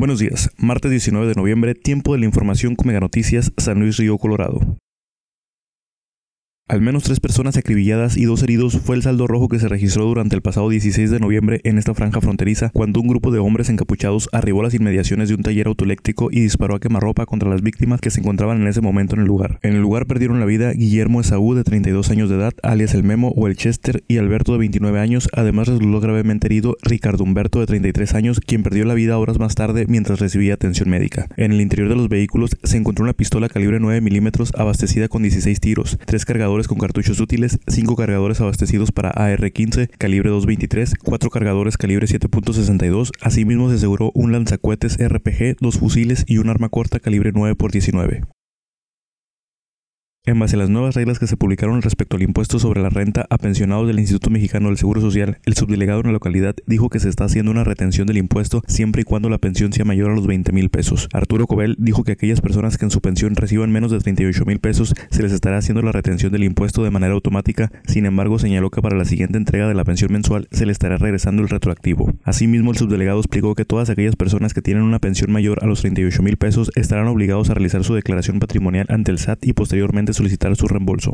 Buenos días, martes 19 de noviembre, tiempo de la información con Mega Noticias, San Luis Río Colorado. Al menos tres personas acribilladas y dos heridos fue el saldo rojo que se registró durante el pasado 16 de noviembre en esta franja fronteriza cuando un grupo de hombres encapuchados arribó a las inmediaciones de un taller autoeléctrico y disparó a quemarropa contra las víctimas que se encontraban en ese momento en el lugar. En el lugar perdieron la vida Guillermo Esaú de 32 años de edad, alias el Memo o el Chester, y Alberto de 29 años. Además resultó gravemente herido Ricardo Humberto de 33 años, quien perdió la vida horas más tarde mientras recibía atención médica. En el interior de los vehículos se encontró una pistola calibre 9 milímetros abastecida con 16 tiros, tres cargadores con cartuchos útiles, 5 cargadores abastecidos para AR-15 calibre 223, 4 cargadores calibre 7.62, asimismo se aseguró un lanzacuetes RPG, dos fusiles y un arma corta calibre 9x19. En base a las nuevas reglas que se publicaron respecto al impuesto sobre la renta a pensionados del Instituto Mexicano del Seguro Social, el subdelegado en la localidad dijo que se está haciendo una retención del impuesto siempre y cuando la pensión sea mayor a los 20 mil pesos. Arturo Cobel dijo que aquellas personas que en su pensión reciban menos de 38 mil pesos se les estará haciendo la retención del impuesto de manera automática, sin embargo señaló que para la siguiente entrega de la pensión mensual se le estará regresando el retroactivo. Asimismo, el subdelegado explicó que todas aquellas personas que tienen una pensión mayor a los 38 mil pesos estarán obligados a realizar su declaración patrimonial ante el SAT y posteriormente solicitar su reembolso.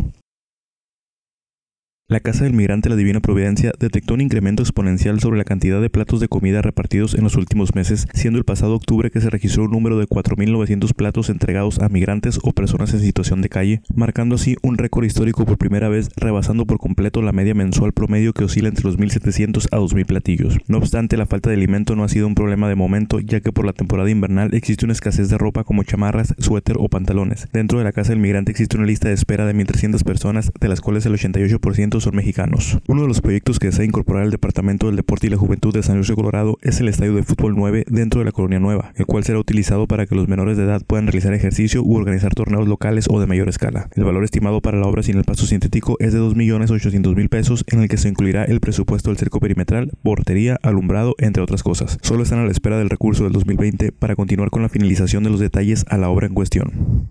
La Casa del Migrante La Divina Providencia detectó un incremento exponencial sobre la cantidad de platos de comida repartidos en los últimos meses, siendo el pasado octubre que se registró un número de 4.900 platos entregados a migrantes o personas en situación de calle, marcando así un récord histórico por primera vez, rebasando por completo la media mensual promedio que oscila entre los 1.700 a 2.000 platillos. No obstante, la falta de alimento no ha sido un problema de momento, ya que por la temporada invernal existe una escasez de ropa como chamarras, suéter o pantalones. Dentro de la Casa del Migrante existe una lista de espera de 1.300 personas, de las cuales el 88% son mexicanos. Uno de los proyectos que desea incorporar el Departamento del Deporte y la Juventud de San Luis de Colorado es el Estadio de Fútbol 9 dentro de la Colonia Nueva, el cual será utilizado para que los menores de edad puedan realizar ejercicio u organizar torneos locales o de mayor escala. El valor estimado para la obra sin el paso sintético es de 2.800.000 pesos, en el que se incluirá el presupuesto del cerco perimetral, portería, alumbrado, entre otras cosas. Solo están a la espera del recurso del 2020 para continuar con la finalización de los detalles a la obra en cuestión.